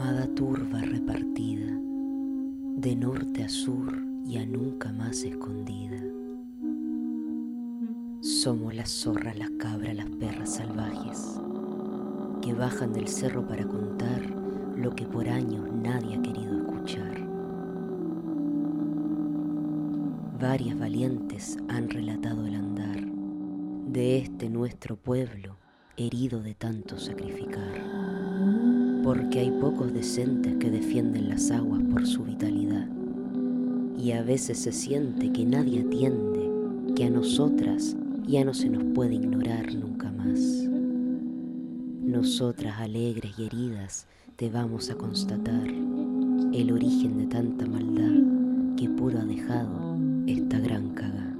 Armada turba repartida, de norte a sur y a nunca más escondida. Somos las zorras, las cabras, las perras salvajes, que bajan del cerro para contar lo que por años nadie ha querido escuchar. Varias valientes han relatado el andar de este nuestro pueblo herido de tanto sacrificar, porque hay pocos decentes que defienden las aguas por su vitalidad. Y a veces se siente que nadie atiende, que a nosotras ya no se nos puede ignorar nunca más. Nosotras alegres y heridas te vamos a constatar el origen de tanta maldad que puro ha dejado esta gran caga.